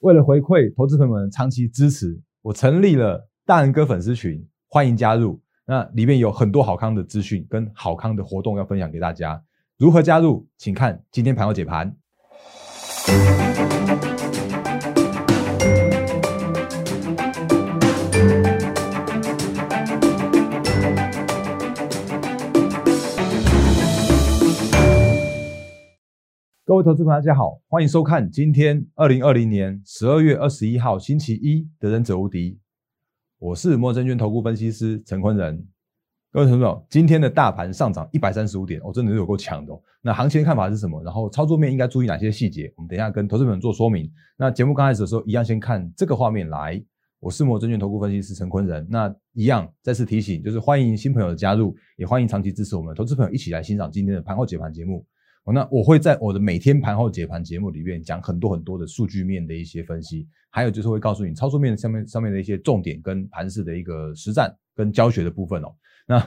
为了回馈投资朋友们长期支持，我成立了大人哥粉丝群，欢迎加入。那里面有很多好康的资讯跟好康的活动要分享给大家。如何加入？请看今天盘后解盘。各位投资朋友，大家好，欢迎收看今天二零二零年十二月二十一号星期一的《忍者无敌》，我是摩证券投顾分析师陈坤仁。各位投资朋友，今天的大盘上涨一百三十五点，哦，真的是有够强的。那行情的看法是什么？然后操作面应该注意哪些细节？我们等一下跟投资朋友做说明。那节目刚开始的时候，一样先看这个画面来。我是摩证券投顾分析师陈坤仁。那一样再次提醒，就是欢迎新朋友的加入，也欢迎长期支持我们投资朋友一起来欣赏今天的盘后解盘节目。那我会在我的每天盘后解盘节目里面讲很多很多的数据面的一些分析，还有就是会告诉你操作面上面上面的一些重点跟盘势的一个实战跟教学的部分哦。那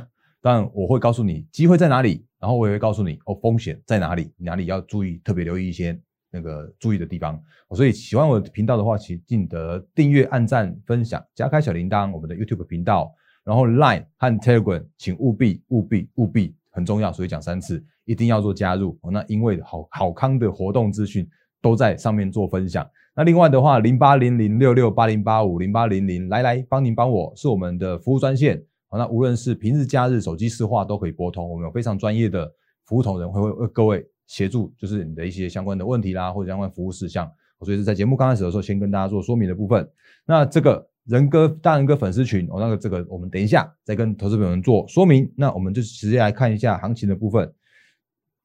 当然我会告诉你机会在哪里，然后我也会告诉你哦风险在哪里，哪里要注意特别留意一些那个注意的地方。所以喜欢我的频道的话，请记得订阅、按赞、分享、加开小铃铛。我们的 YouTube 频道，然后 Line 和 Telegram，请务必务必务必很重要，所以讲三次。一定要做加入哦，那因为好好康的活动资讯都在上面做分享。那另外的话，零八零零六六八零八五零八零零来来帮您帮我是我们的服务专线。好，那无论是平日假日手机市话都可以拨通，我们有非常专业的服务同仁会为各位协助，就是你的一些相关的问题啦，或者相关服务事项。所以是在节目刚开始的时候，先跟大家做说明的部分。那这个人哥大人哥粉丝群，哦，那个这个我们等一下再跟投资朋友们做说明。那我们就直接来看一下行情的部分。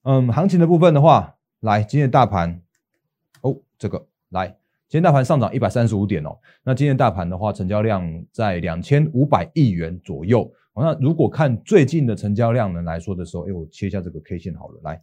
嗯，行情的部分的话，来，今天大盘，哦，这个来，今天大盘上涨一百三十五点哦。那今天大盘的话，成交量在两千五百亿元左右。那如果看最近的成交量呢来说的时候，哎，我切一下这个 K 线好了。来，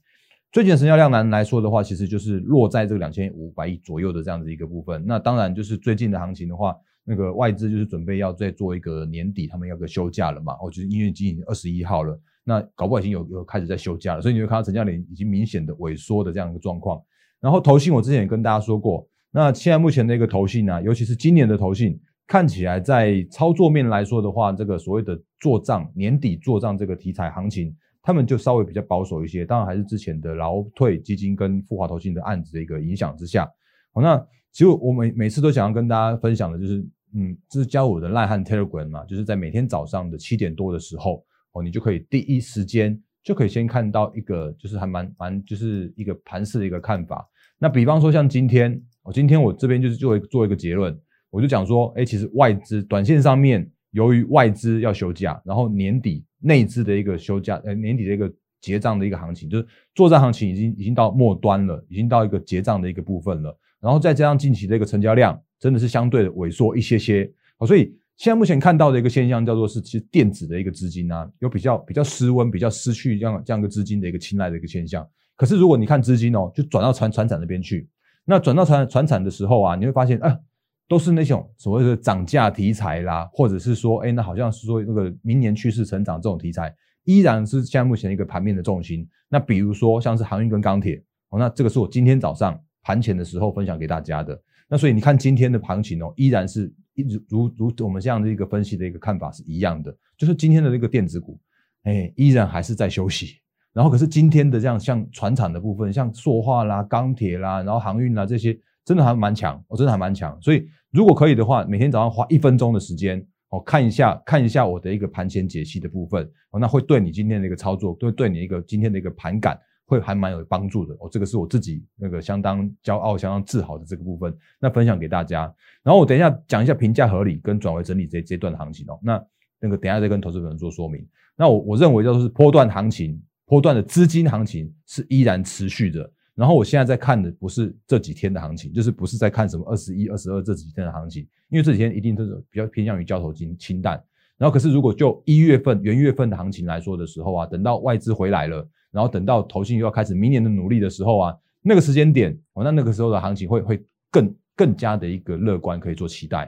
最近的成交量呢来说的话，其实就是落在这个两千五百亿左右的这样子一个部分。那当然就是最近的行情的话，那个外资就是准备要再做一个年底，他们要个休假了嘛。我觉得因为今天二十一号了。那搞不好已经有有开始在休假了，所以你会看到成交量已经明显的萎缩的这样一个状况。然后投信，我之前也跟大家说过，那现在目前的一个投信呢，尤其是今年的投信，看起来在操作面来说的话，这个所谓的做账年底做账这个题材行情，他们就稍微比较保守一些。当然还是之前的劳退基金跟富华投信的案子的一个影响之下。好，那其实我每每次都想要跟大家分享的就是，嗯，这是教我的赖汉 Telegram 嘛，就是在每天早上的七点多的时候。哦，你就可以第一时间就可以先看到一个，就是还蛮蛮，就是一个盘势的一个看法。那比方说像今天，我今天我这边就是就会做一个结论，我就讲说，哎，其实外资短线上面，由于外资要休假，然后年底内资的一个休假，呃，年底的一个结账的一个行情，就是作战行情已经已经到末端了，已经到一个结账的一个部分了。然后再加上近期的一个成交量，真的是相对的萎缩一些些。好，所以。现在目前看到的一个现象叫做是，其实电子的一个资金啊，有比较比较失温、比较失去这样这样一个资金的一个青睐的一个现象。可是如果你看资金哦，就转到船船产那边去，那转到船船产的时候啊，你会发现啊，都是那种所谓的涨价题材啦，或者是说，哎，那好像是说那个明年趋势成长这种题材，依然是现在目前一个盘面的重心。那比如说像是航运跟钢铁，哦，那这个是我今天早上盘前的时候分享给大家的。那所以你看今天的行情哦，依然是。一直如如我们这样的一个分析的一个看法是一样的，就是今天的这个电子股，哎，依然还是在休息。然后可是今天的这样像船厂的部分，像塑化啦、钢铁啦，然后航运啦这些，真的还蛮强，我真的还蛮强。所以如果可以的话，每天早上花一分钟的时间，哦，看一下看一下我的一个盘前解析的部分，哦，那会对你今天的一个操作，对对你一个今天的一个盘感。会还蛮有帮助的哦，这个是我自己那个相当骄傲、相当自豪的这个部分，那分享给大家。然后我等一下讲一下评价合理跟转为整理这这段的行情哦。那那个等一下再跟投资人做说明。那我我认为就是波段行情、波段的资金行情是依然持续的。然后我现在在看的不是这几天的行情，就是不是在看什么二十一、二十二这几天的行情，因为这几天一定都是比较偏向于交投金清淡。然后可是如果就一月份元月份的行情来说的时候啊，等到外资回来了。然后等到投信又要开始明年的努力的时候啊，那个时间点哦，那那个时候的行情会会更更加的一个乐观，可以做期待。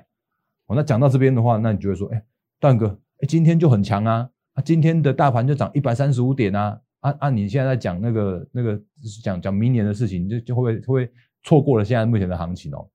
哦，那讲到这边的话，那你就会说，哎，段哥，哎，今天就很强啊，啊，今天的大盘就涨一百三十五点啊，啊啊，你现在在讲那个那个讲讲明年的事情，就就会不会会错过了现在目前的行情哦？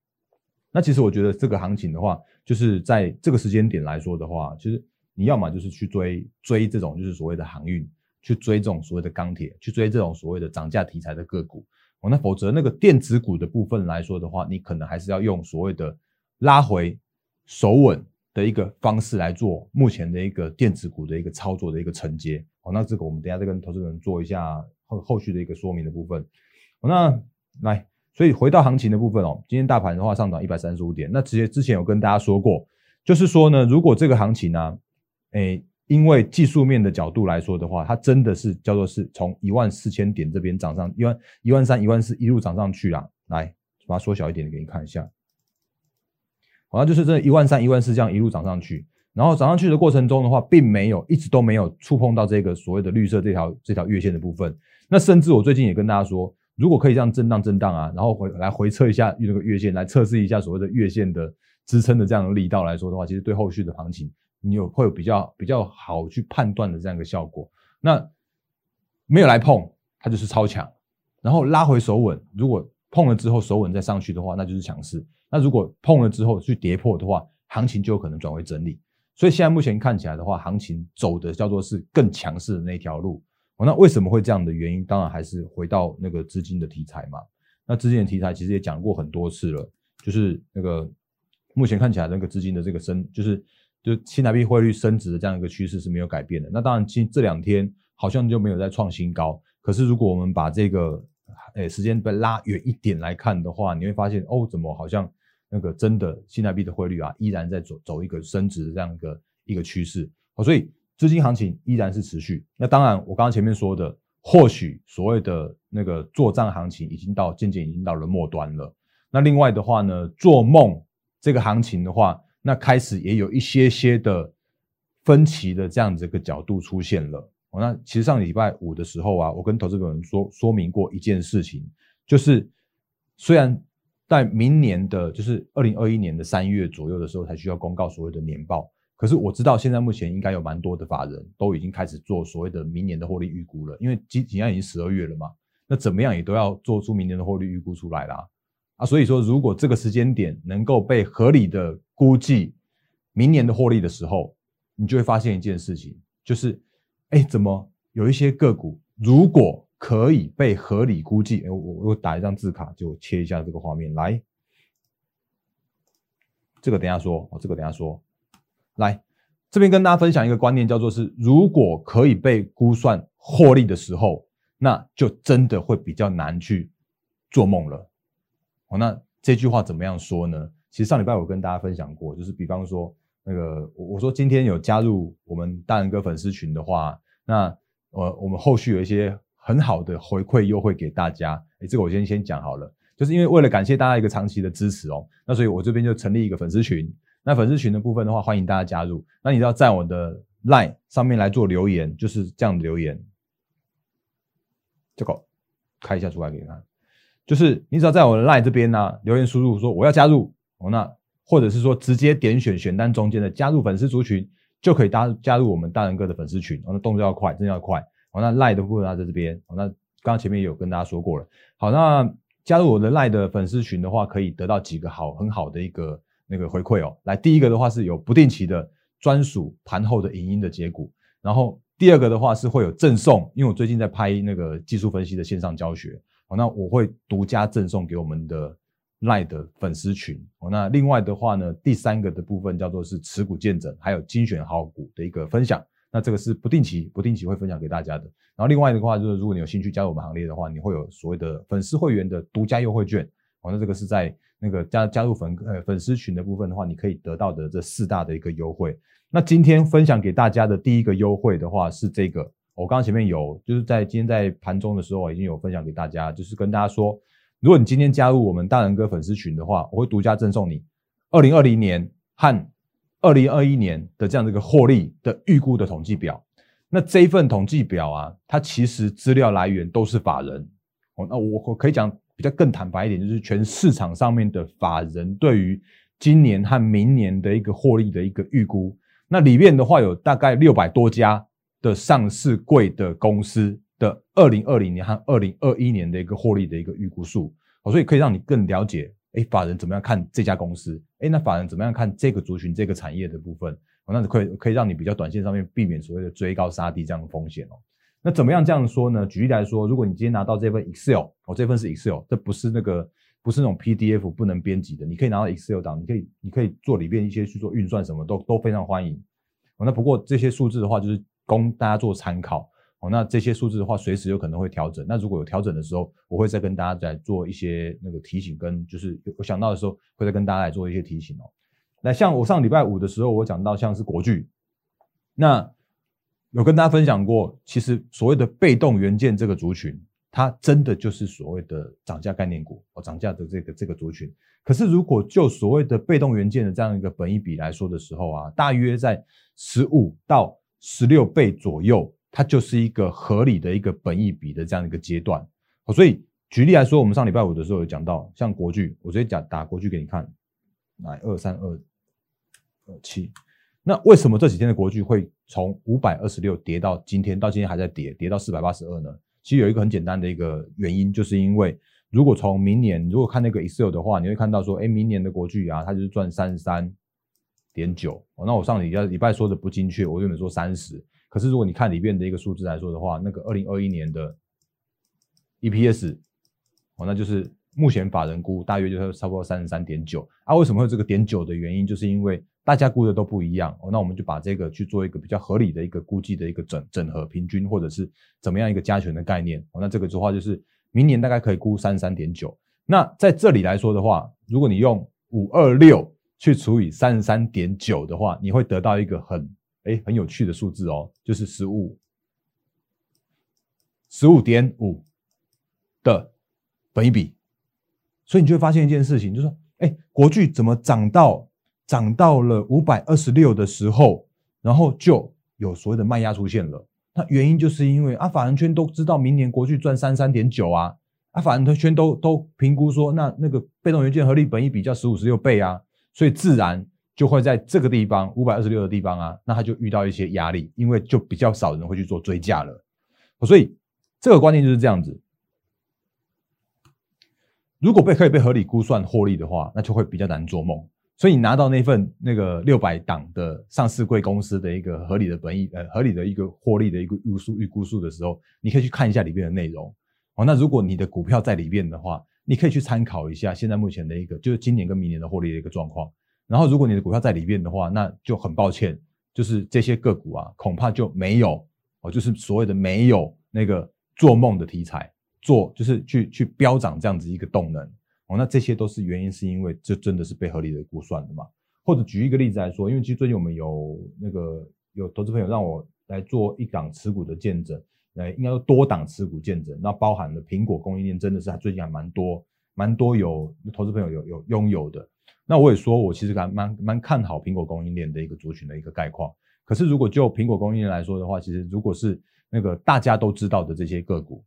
那其实我觉得这个行情的话，就是在这个时间点来说的话，其实你要么就是去追追这种就是所谓的航运，去追这种所谓的钢铁，去追这种所谓的涨价题材的个股。哦，那否则那个电子股的部分来说的话，你可能还是要用所谓的拉回守稳的一个方式来做目前的一个电子股的一个操作的一个承接。哦，那这个我们等下再跟投资人做一下后后续的一个说明的部分。哦，那来，所以回到行情的部分哦，今天大盘的话上涨一百三十五点，那直接之前有跟大家说过，就是说呢，如果这个行情呢，诶。因为技术面的角度来说的话，它真的是叫做是从一万四千点这边涨上一万一万三一万四一路涨上去啦。来，把它缩小一点给你看一下，好像就是这一万三一万四这样一路涨上去，然后涨上去的过程中的话，并没有一直都没有触碰到这个所谓的绿色这条这条月线的部分。那甚至我最近也跟大家说，如果可以这样震荡震荡啊，然后回来回测一下那个月线，来测试一下所谓的月线的支撑的这样的力道来说的话，其实对后续的行情。你有会有比较比较好去判断的这样一个效果，那没有来碰，它就是超强，然后拉回手稳，如果碰了之后手稳再上去的话，那就是强势。那如果碰了之后去跌破的话，行情就有可能转为整理。所以现在目前看起来的话，行情走的叫做是更强势的那条路。那为什么会这样的原因？当然还是回到那个资金的题材嘛。那资金的题材其实也讲过很多次了，就是那个目前看起来那个资金的这个升，就是。就新台币汇率升值的这样一个趋势是没有改变的。那当然，今这两天好像就没有再创新高。可是，如果我们把这个诶时间被拉远一点来看的话，你会发现哦，怎么好像那个真的新台币的汇率啊，依然在走走一个升值的这样一个一个趋势。好，所以资金行情依然是持续。那当然，我刚刚前面说的，或许所谓的那个做账行情已经到渐渐已经到了末端了。那另外的话呢，做梦这个行情的话。那开始也有一些些的分歧的这样子一个角度出现了。哦，那其实上礼拜五的时候啊，我跟投资朋友说说明过一件事情，就是虽然在明年的，就是二零二一年的三月左右的时候才需要公告所谓的年报，可是我知道现在目前应该有蛮多的法人都已经开始做所谓的明年的获利预估了，因为即即将已经十二月了嘛，那怎么样也都要做出明年的获利预估出来啦。啊，所以说如果这个时间点能够被合理的估计明年的获利的时候，你就会发现一件事情，就是，哎，怎么有一些个股如果可以被合理估计？哎，我我打一张字卡，就切一下这个画面来。这个等下说，哦，这个等下说。来，这边跟大家分享一个观念，叫做是，如果可以被估算获利的时候，那就真的会比较难去做梦了。哦，那这句话怎么样说呢？其实上礼拜我跟大家分享过，就是比方说那个我我说今天有加入我们大人哥粉丝群的话，那呃我们后续有一些很好的回馈优惠给大家。哎，这个我先先讲好了，就是因为为了感谢大家一个长期的支持哦，那所以我这边就成立一个粉丝群。那粉丝群的部分的话，欢迎大家加入。那你要在我的 line 上面来做留言，就是这样留言。这个开一下出来给你看。就是你只要在我的 line 这边呢留言输入说我要加入哦，那或者是说直接点选选单中间的加入粉丝族群，就可以加加入我们大人哥的粉丝群。哦，那动作要快，真的要快。哦，那 line 的部分在这边。哦，那刚刚前面也有跟大家说过了。好，那加入我的 line 的粉丝群的话，可以得到几个好很好的一个那个回馈哦。来，第一个的话是有不定期的专属盘后的影音的结果，然后第二个的话是会有赠送，因为我最近在拍那个技术分析的线上教学。那我会独家赠送给我们的赖的粉丝群。哦，那另外的话呢，第三个的部分叫做是持股见证，还有精选好股的一个分享。那这个是不定期、不定期会分享给大家的。然后另外的话就是，如果你有兴趣加入我们行列的话，你会有所谓的粉丝会员的独家优惠券。哦，那这个是在那个加加入粉呃粉丝群的部分的话，你可以得到的这四大的一个优惠。那今天分享给大家的第一个优惠的话是这个。我刚刚前面有，就是在今天在盘中的时候，已经有分享给大家，就是跟大家说，如果你今天加入我们大人哥粉丝群的话，我会独家赠送你二零二零年和二零二一年的这样的一个获利的预估的统计表。那这一份统计表啊，它其实资料来源都是法人。哦，那我我可以讲比较更坦白一点，就是全市场上面的法人对于今年和明年的一个获利的一个预估。那里面的话有大概六百多家。的上市贵的公司的二零二零年和二零二一年的一个获利的一个预估数，哦所以可以让你更了解哎，法人怎么样看这家公司？哎，那法人怎么样看这个族群、这个产业的部分？哦，那可以可以让你比较短线上面避免所谓的追高杀低这样的风险哦。那怎么样这样说呢？举例来说，如果你今天拿到这份 Excel，哦，这份是 Excel，这不是那个不是那种 PDF 不能编辑的，你可以拿到 Excel 档，你可以你可以做里边一些去做运算，什么都都非常欢迎。哦，那不过这些数字的话，就是供大家做参考。哦，那这些数字的话，随时有可能会调整。那如果有调整的时候，我会再跟大家再做一些那个提醒，跟就是我想到的时候，会再跟大家来做一些提醒哦。那像我上礼拜五的时候，我讲到像是国巨，那。有跟大家分享过，其实所谓的被动元件这个族群，它真的就是所谓的涨价概念股哦，涨价的这个这个族群。可是如果就所谓的被动元件的这样一个本益比来说的时候啊，大约在十五到十六倍左右，它就是一个合理的一个本益比的这样一个阶段。所以举例来说，我们上礼拜五的时候有讲到，像国巨，我直接讲打国巨给你看，来二三二二七。那为什么这几天的国巨会从五百二十六跌到今天，到今天还在跌，跌到四百八十二呢？其实有一个很简单的一个原因，就是因为如果从明年，如果看那个 Excel 的话，你会看到说，哎，明年的国巨啊，它就是赚三十三点九。哦，那我上礼拜礼拜说的不精确，我原本说三十，可是如果你看里面的一个数字来说的话，那个二零二一年的 EPS，哦，那就是目前法人估大约就是差不多三十三点九。啊，为什么会这个点九的原因，就是因为大家估的都不一样哦，那我们就把这个去做一个比较合理的一个估计的一个整整合平均，或者是怎么样一个加权的概念哦。那这个的话就是明年大概可以估三十三点九。那在这里来说的话，如果你用五二六去除以三十三点九的话，你会得到一个很哎很有趣的数字哦，就是十五十五点五的本一比。所以你就会发现一件事情，就是说，哎，国巨怎么涨到？涨到了五百二十六的时候，然后就有所谓的卖压出现了。那原因就是因为啊，法人圈都知道明年国巨赚三三点九啊，啊，法人圈都都评估说，那那个被动元件合理本益比较十五十六倍啊，所以自然就会在这个地方五百二十六的地方啊，那他就遇到一些压力，因为就比较少人会去做追加了。所以这个观念就是这样子。如果被可以被合理估算获利的话，那就会比较难做梦。所以你拿到那份那个六百档的上市贵公司的一个合理的本益呃合理的一个获利的一个预估预估数的时候，你可以去看一下里面的内容哦。那如果你的股票在里面的话，你可以去参考一下现在目前的一个就是今年跟明年的获利的一个状况。然后如果你的股票在里面的话，那就很抱歉，就是这些个股啊，恐怕就没有哦，就是所谓的没有那个做梦的题材，做就是去去飙涨这样子一个动能。哦那这些都是原因，是因为这真的是被合理的估算的嘛？或者举一个例子来说，因为其实最近我们有那个有投资朋友让我来做一档持股的见证，呃，应该说多档持股见证，那包含了苹果供应链，真的是最近还蛮多蛮多有投资朋友有有拥有的。那我也说我其实还蛮蛮看好苹果供应链的一个族群的一个概况。可是如果就苹果供应链来说的话，其实如果是那个大家都知道的这些个股，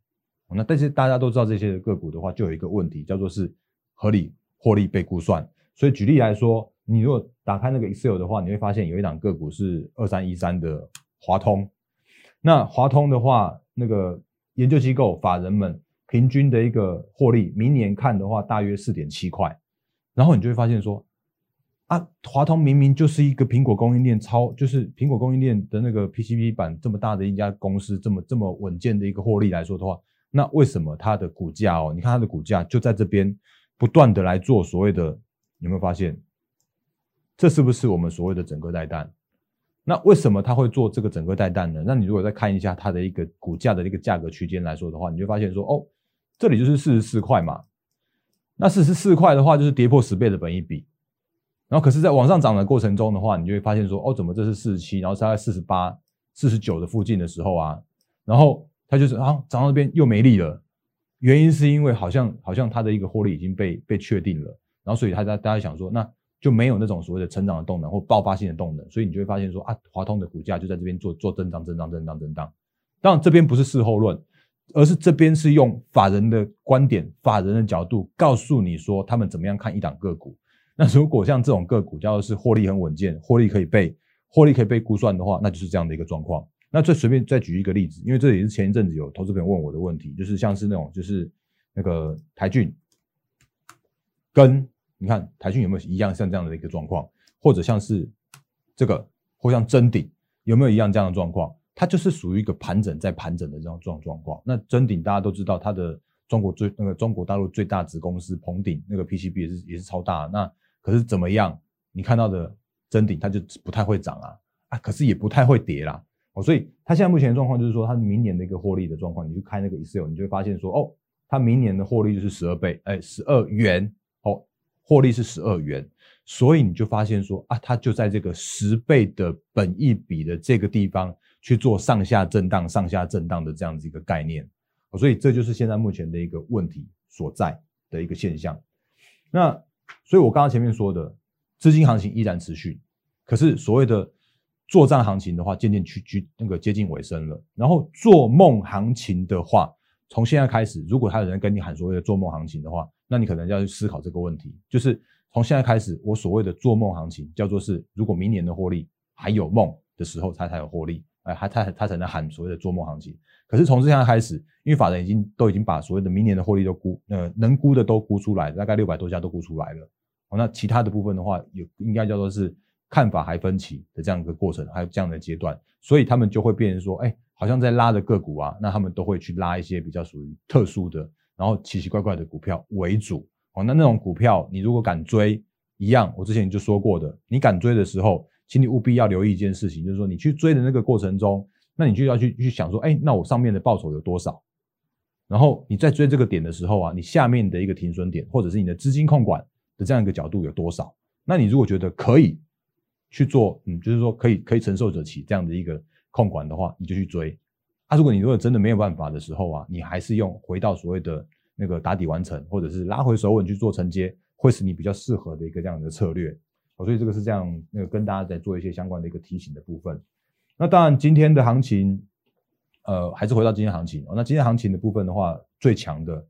那但是大家都知道这些个股的话，就有一个问题叫做是。合理获利被估算，所以举例来说，你如果打开那个 Excel 的话，你会发现有一档个股是二三一三的华通。那华通的话，那个研究机构法人们平均的一个获利，明年看的话大约四点七块。然后你就会发现说，啊，华通明明就是一个苹果供应链超，就是苹果供应链的那个 PCB 板这么大的一家公司，这么这么稳健的一个获利来说的话，那为什么它的股价哦？你看它的股价就在这边。不断的来做所谓的，有没有发现？这是不是我们所谓的整个带弹？那为什么他会做这个整个带弹呢？那你如果再看一下它的一个股价的一个价格区间来说的话，你就发现说，哦，这里就是四十四块嘛。那四十四块的话，就是跌破十倍的本益比。然后，可是，在往上涨的过程中的话，你就会发现说，哦，怎么这是四十七，然后大概四十八、四十九的附近的时候啊，然后它就是啊，涨到那边又没力了。原因是因为好像好像它的一个获利已经被被确定了，然后所以他大大家想说，那就没有那种所谓的成长的动能或爆发性的动能，所以你就会发现说啊，华通的股价就在这边做做增长增长增长增长。当然这边不是事后论，而是这边是用法人的观点、法人的角度告诉你说他们怎么样看一档个股。那如果像这种个股，叫做是获利很稳健，获利可以被获利可以被估算的话，那就是这样的一个状况。那再随便再举一个例子，因为这也是前一阵子有投资朋友问我的问题，就是像是那种就是那个台骏跟你看台讯有没有一样像这样的一个状况，或者像是这个，或像真顶有没有一样这样的状况？它就是属于一个盘整在盘整的这种状状况。那真顶大家都知道，它的中国最那个中国大陆最大子公司鹏鼎那个 PCB 也是也是超大。那可是怎么样？你看到的真顶它就不太会涨啊啊，可是也不太会跌啦。哦，所以它现在目前的状况就是说，它明年的一个获利的状况，你去开那个 Excel，你就会发现说，哦，它明年的获利就是十二倍，哎，十二元，获利是十二元。所以你就发现说啊，它就在这个十倍的本益比的这个地方去做上下震荡、上下震荡的这样子一个概念，所以这就是现在目前的一个问题所在的一个现象。那所以我刚刚前面说的资金行情依然持续，可是所谓的做账行情的话，渐渐趋趋那个接近尾声了。然后做梦行情的话，从现在开始，如果还有人跟你喊所谓的做梦行情的话，那你可能要去思考这个问题，就是。从现在开始，我所谓的做梦行情，叫做是如果明年的获利还有梦的时候，他才有获利，哎，还他他才能喊所谓的做梦行情。可是从现在开始，因为法人已经都已经把所谓的明年的获利都估，呃，能估的都估出来，大概六百多家都估出来了。哦，那其他的部分的话，有应该叫做是看法还分歧的这样一个过程，还有这样的阶段，所以他们就会变成说，哎，好像在拉的个股啊，那他们都会去拉一些比较属于特殊的，然后奇奇怪怪的股票为主。哦，那那种股票，你如果敢追，一样，我之前就说过的，你敢追的时候，请你务必要留意一件事情，就是说你去追的那个过程中，那你就要去去想说，哎，那我上面的报酬有多少？然后你在追这个点的时候啊，你下面的一个停损点，或者是你的资金控管的这样一个角度有多少？那你如果觉得可以去做，嗯，就是说可以可以承受得起这样的一个控管的话，你就去追。啊，如果你如果真的没有办法的时候啊，你还是用回到所谓的。那个打底完成，或者是拉回手稳去做承接，会是你比较适合的一个这样的策略。所以这个是这样，那个跟大家在做一些相关的一个提醒的部分。那当然，今天的行情，呃，还是回到今天行情。那今天行情的部分的话，最强的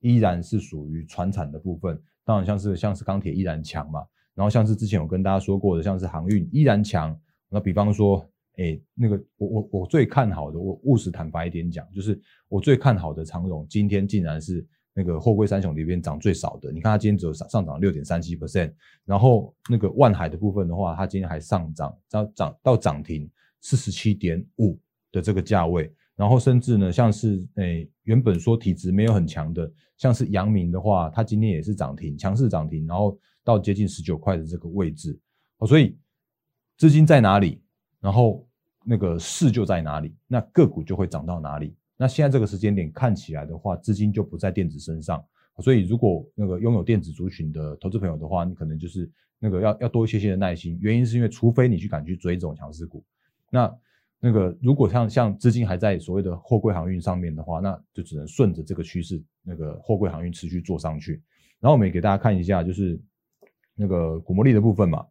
依然是属于船产的部分。当然，像是像是钢铁依然强嘛。然后像是之前有跟大家说过的，像是航运依然强。那比方说，哎，那个我我我最看好的，我务实坦白一点讲，就是我最看好的长荣，今天竟然是。那个货柜三雄里边涨最少的，你看它今天只有上上涨六点三七 percent，然后那个万海的部分的话，它今天还上涨，到涨到涨停四十七点五的这个价位，然后甚至呢，像是诶原本说体质没有很强的，像是阳明的话，它今天也是涨停，强势涨停，然后到接近十九块的这个位置，哦，所以资金在哪里，然后那个势就在哪里，那个股就会涨到哪里。那现在这个时间点看起来的话，资金就不在电子身上，所以如果那个拥有电子族群的投资朋友的话，你可能就是那个要要多一些些的耐心。原因是因为除非你去敢去追这种强势股，那那个如果像像资金还在所谓的货柜航运上面的话，那就只能顺着这个趋势，那个货柜航运持续做上去。然后我们也给大家看一下，就是那个股魔力的部分嘛，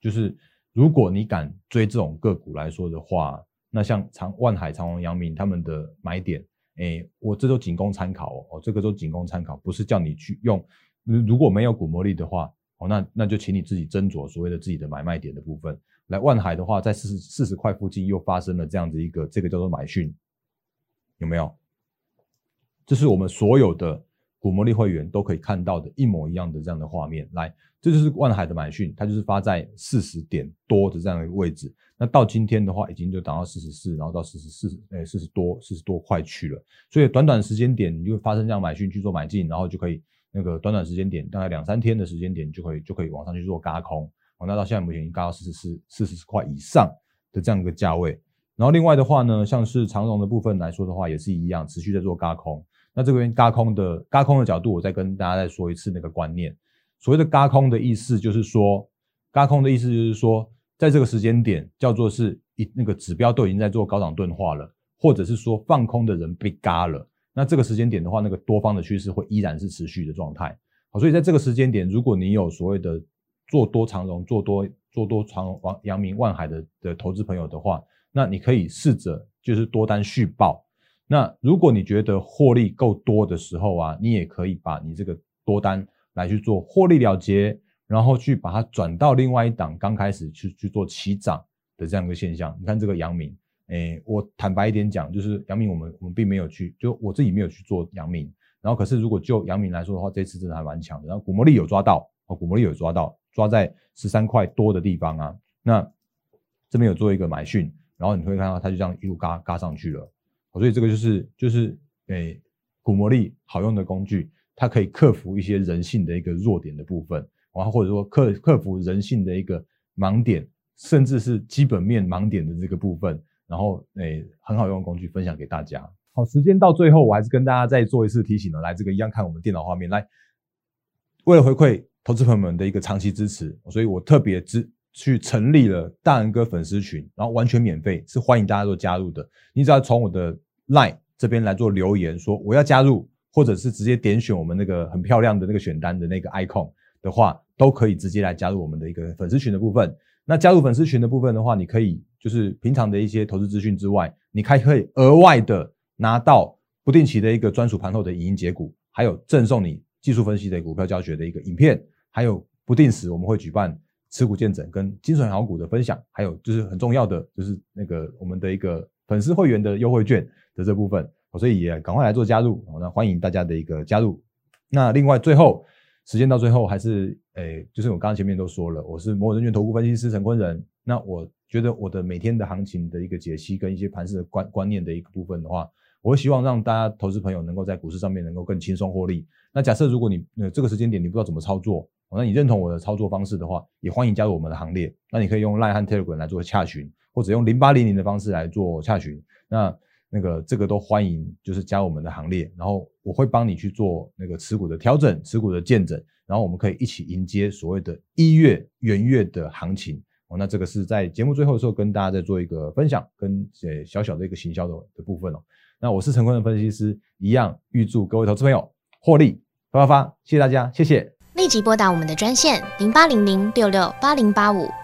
就是如果你敢追这种个股来说的话。那像长万海、长虹、阳明他们的买点，哎，我这都仅供参考哦，这个都仅供参考，不是叫你去用。如果没有股魔力的话，哦，那那就请你自己斟酌所谓的自己的买卖点的部分。来，万海的话，在四十四十块附近又发生了这样子一个，这个叫做买讯，有没有？这是我们所有的股魔力会员都可以看到的一模一样的这样的画面。来。这就是万海的买讯，它就是发在四十点多的这样一个位置。那到今天的话，已经就涨到四十四，然后到四十四，哎，四十多，四十多块去了。所以短短时间点，你就发生这样买讯去做买进，然后就可以那个短短时间点，大概两三天的时间点，就可以就可以往上去做嘎空。那到现在目前已经嘎到四十四、四十块以上的这样一个价位。然后另外的话呢，像是长荣的部分来说的话，也是一样，持续在做嘎空。那这边嘎空的嘎空的角度，我再跟大家再说一次那个观念。所谓的“嘎空”的意思就是说，“嘎空”的意思就是说，在这个时间点，叫做是一那个指标都已经在做高涨钝化了，或者是说放空的人被嘎了。那这个时间点的话，那个多方的趋势会依然是持续的状态。好，所以在这个时间点，如果你有所谓的做多长荣、做多做多长王阳明、万海的的投资朋友的话，那你可以试着就是多单续报。那如果你觉得获利够多的时候啊，你也可以把你这个多单。来去做获利了结，然后去把它转到另外一档刚开始去去做起涨的这样一个现象。你看这个阳明，哎，我坦白一点讲，就是阳明我们我们并没有去，就我自己没有去做阳明。然后可是如果就阳明来说的话，这次真的还蛮强的。然后股魔力有抓到，哦，股魔力有抓到，抓在十三块多的地方啊。那这边有做一个买讯，然后你会看到它就这样一路嘎嘎上去了。所以这个就是就是诶，股魔力好用的工具，它可以克服一些人性的一个弱点的部分，然后或者说克克服人性的一个盲点，甚至是基本面盲点的这个部分。然后，诶，很好用的工具分享给大家。好，时间到最后，我还是跟大家再做一次提醒了。来，这个一样看我们电脑画面。来，为了回馈投资朋友们的一个长期支持，所以我特别支去成立了大人哥粉丝群，然后完全免费，是欢迎大家都加入的。你只要从我的 LINE 这边来做留言，说我要加入，或者是直接点选我们那个很漂亮的那个选单的那个 icon 的话，都可以直接来加入我们的一个粉丝群的部分。那加入粉丝群的部分的话，你可以就是平常的一些投资资讯之外，你还可以额外的拿到不定期的一个专属盘后的影音解股，还有赠送你技术分析的股票教学的一个影片，还有不定时我们会举办持股见证跟精选好股的分享，还有就是很重要的就是那个我们的一个粉丝会员的优惠券的这部分，所以也赶快来做加入，那欢迎大家的一个加入。那另外最后。时间到最后还是诶，就是我刚刚前面都说了，我是摩尔证券投顾分析师陈坤仁。那我觉得我的每天的行情的一个解析跟一些盘势的观观念的一个部分的话，我希望让大家投资朋友能够在股市上面能够更轻松获利。那假设如果你呃这个时间点你不知道怎么操作，那你认同我的操作方式的话，也欢迎加入我们的行列。那你可以用 Line 和 Telegram 来做洽询，或者用零八零零的方式来做洽询。那那个这个都欢迎，就是加我们的行列，然后我会帮你去做那个持股的调整、持股的见证，然后我们可以一起迎接所谓的一月元月的行情哦。那这个是在节目最后的时候跟大家再做一个分享，跟呃小小的一个行销的的部分哦。那我是陈坤的分析师，一样预祝各位投资朋友获利发发发，谢谢大家，谢谢。立即拨打我们的专线零八零零六六八零八五。